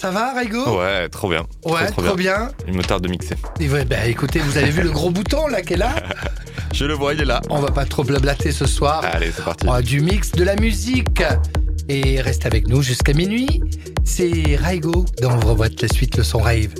Ça va, Raigo Ouais, trop bien. Ouais, trop, bien. Il me tarde de mixer. Et ouais, bah écoutez, vous avez vu le gros bouton là qui est là Je le vois, il est là. On va pas trop blablater ce soir. Allez, c'est parti. On a du mix, de la musique. Et reste avec nous jusqu'à minuit. C'est Raigo dans Ouvre Boîte, la suite, le son rave.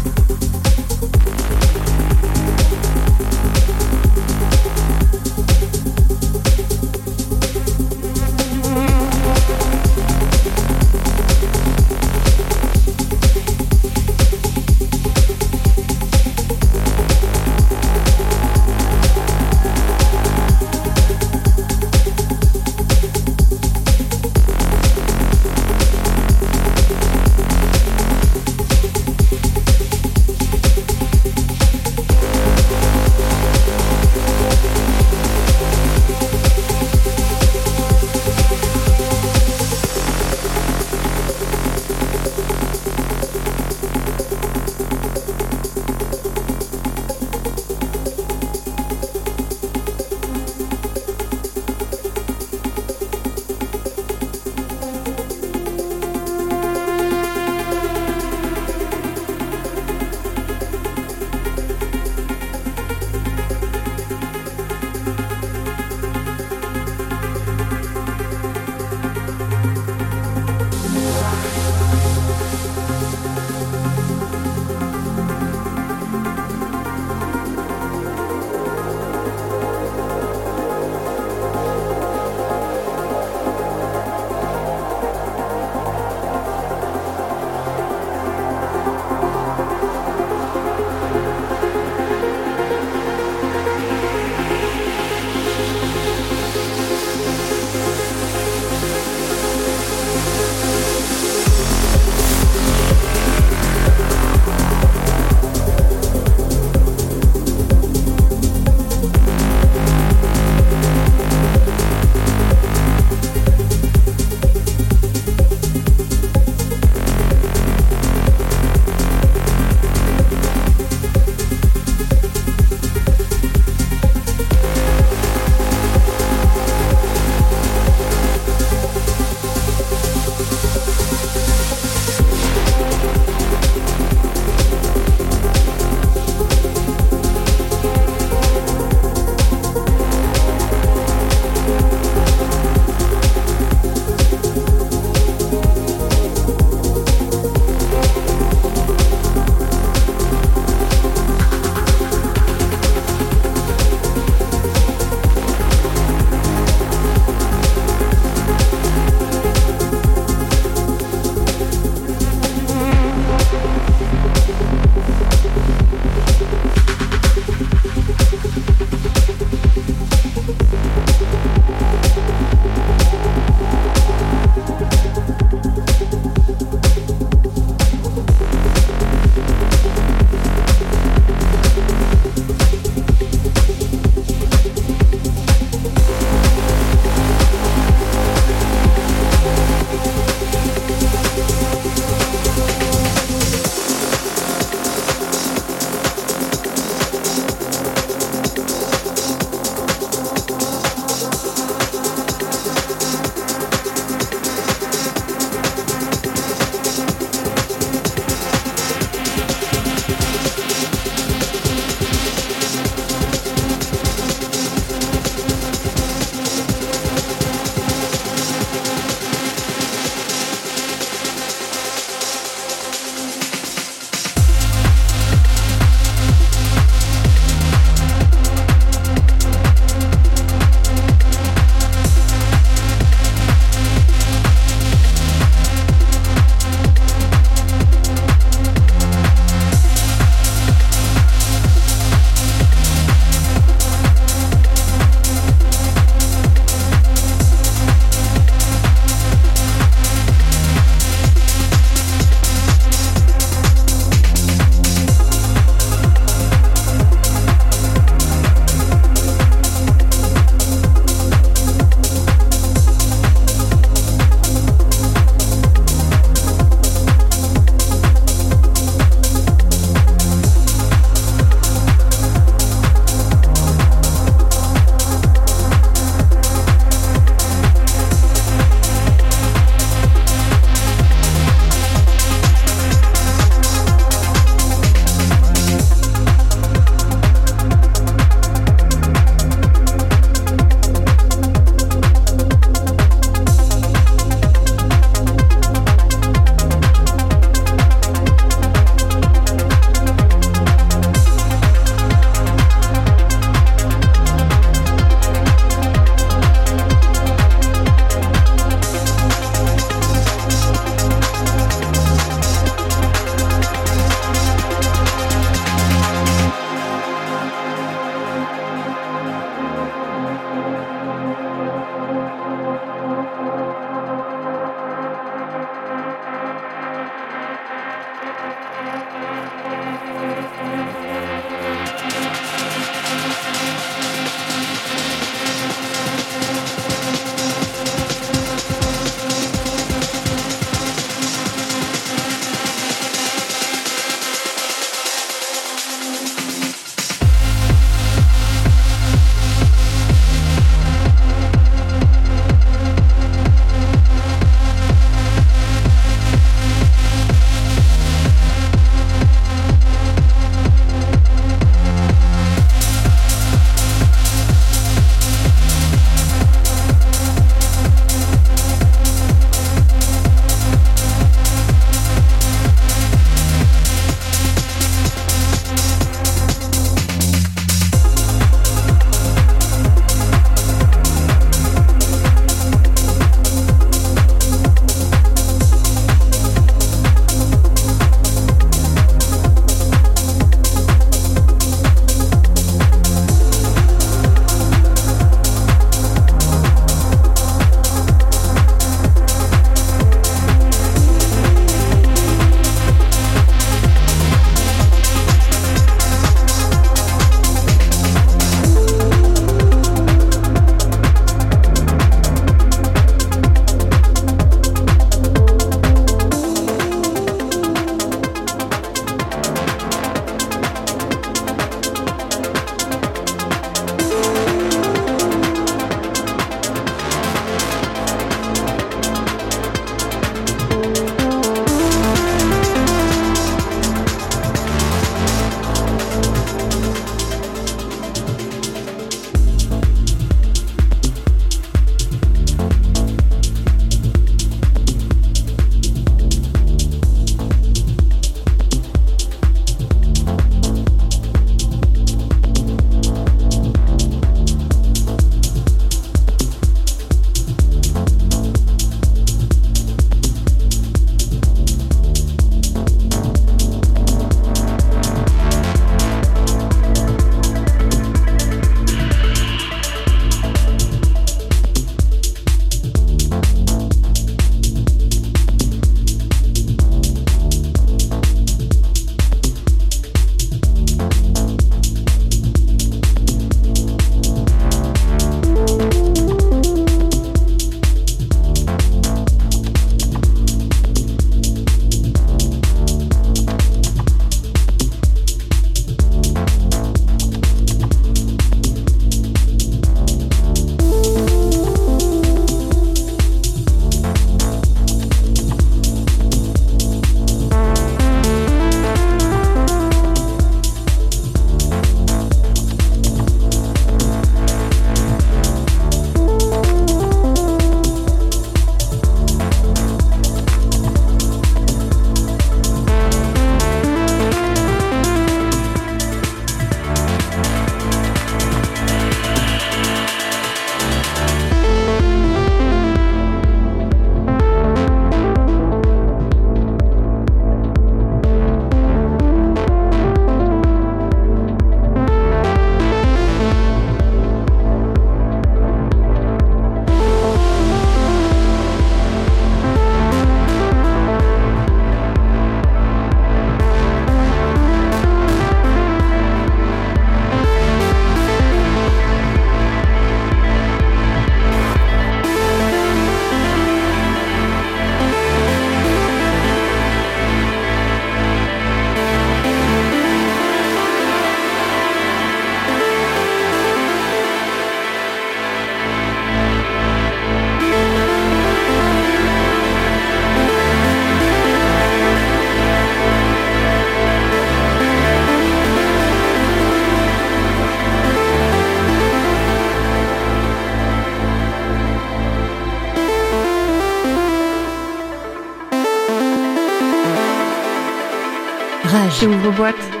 C'est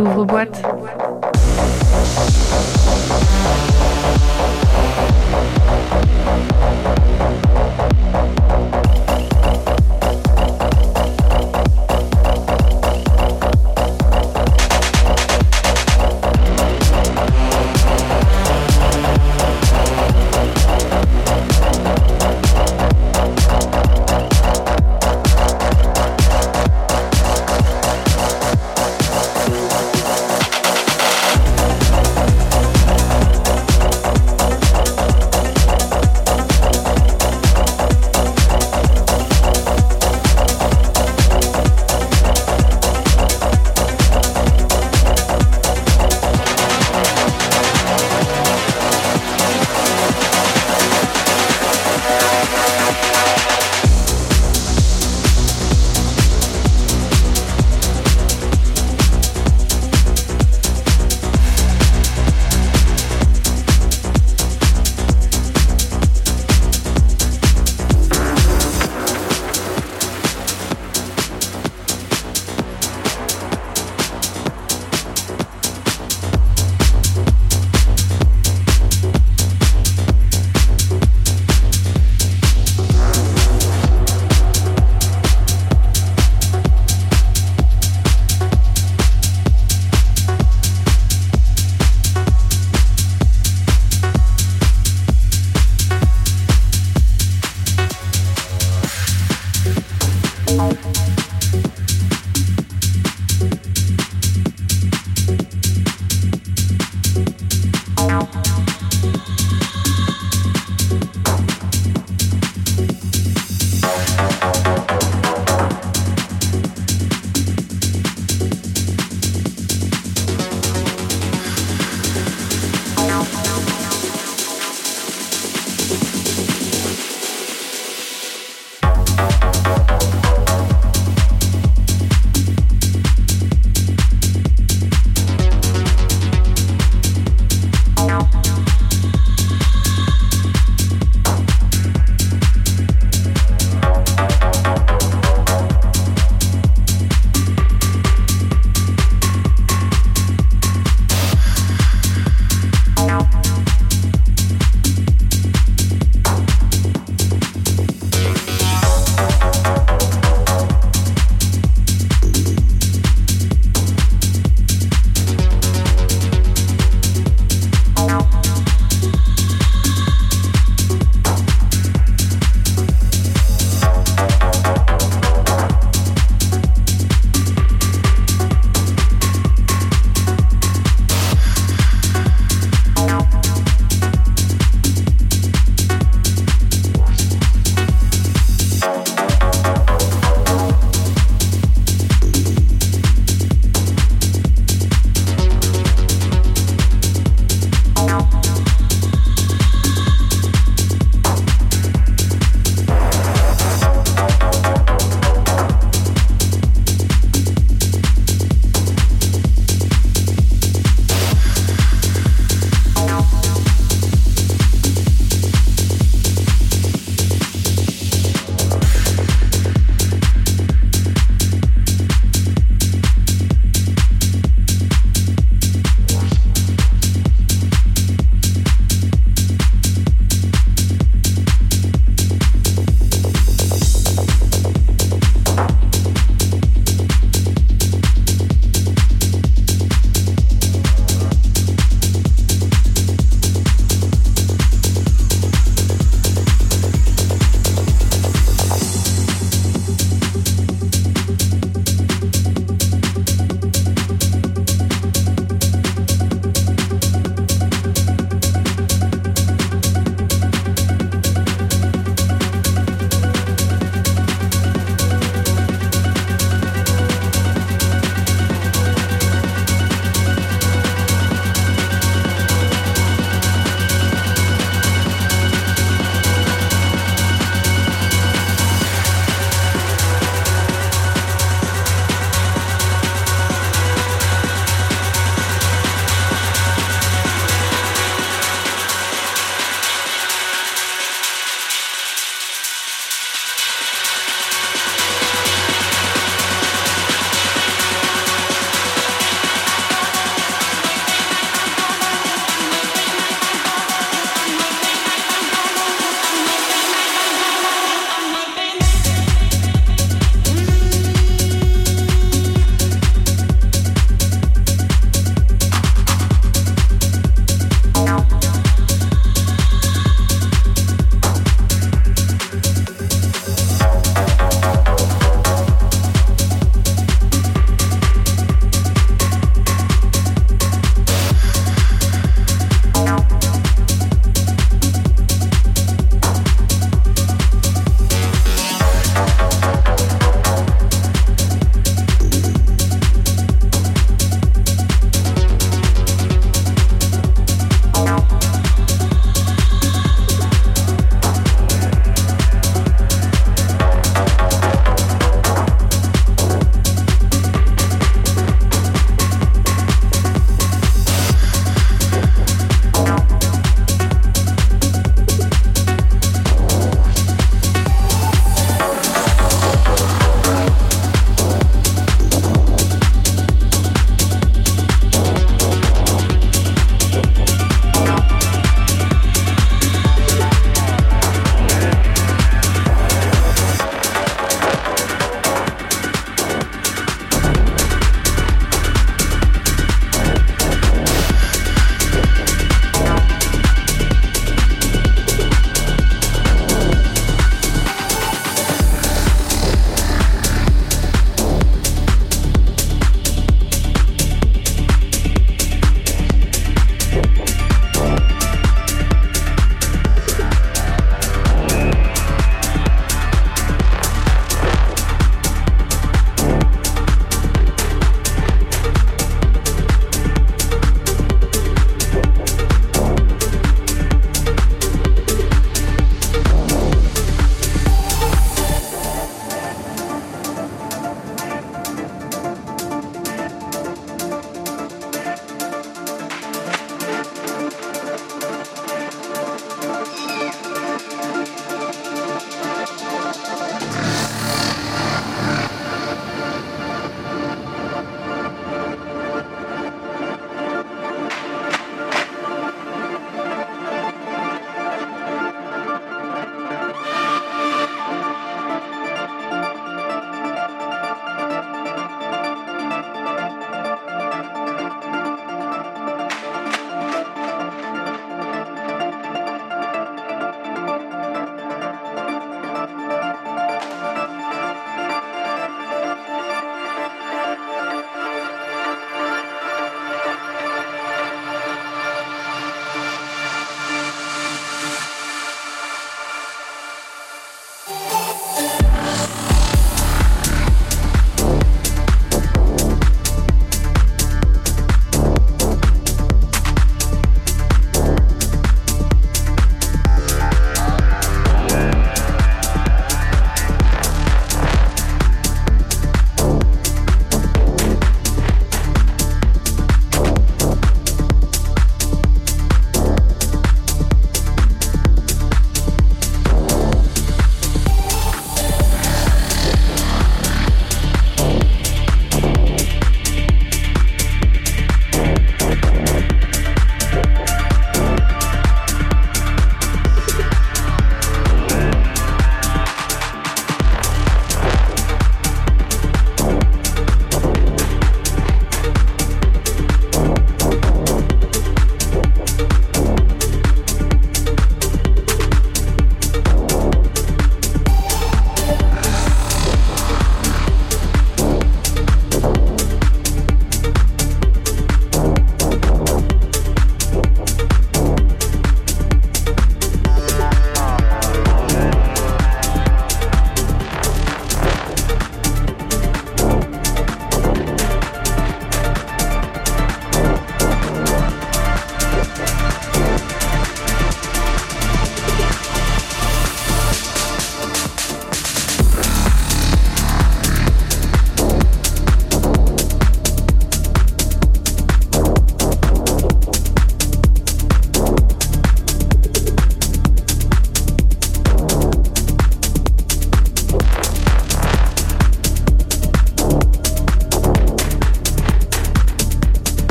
ouvre-boîte. Rage. C'est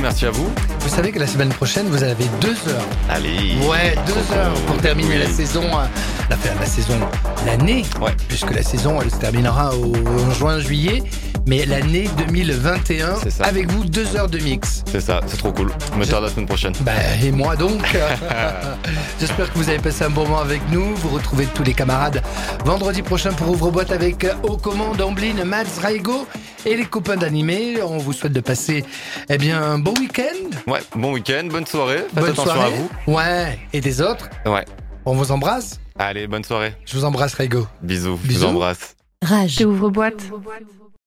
Merci à vous. Vous savez que la semaine prochaine, vous avez deux heures. Allez. Ouais, deux heures pour terminer la saison. euh, La, fin, la saison, l'année. Ouais. Puisque la saison, elle se terminera au, en juin, juillet. Mais l'année 2021, C'est ça. avec vous, deux heures de mix. C'est ça, c'est trop cool. Me tarde la semaine prochaine. Bah, et moi donc. J'espère que vous avez passé un bon moment avec nous. Vous retrouvez tous les camarades vendredi prochain pour Ouvre-Boîte avec aux commandes Amblin, Mads, Raigo et les copains d'animé. On vous souhaite de passer eh bien, bon week-end. Ouais, bon week-end, bonne soirée. Faites Bonne attention soirée. à vous. Ouais, et des autres. Ouais. On vous embrasse. Allez, bonne soirée. Je vous embrasse, Raigo. Bisous. Je Bisous. vous embrasse. Rage. Ouvre boîte.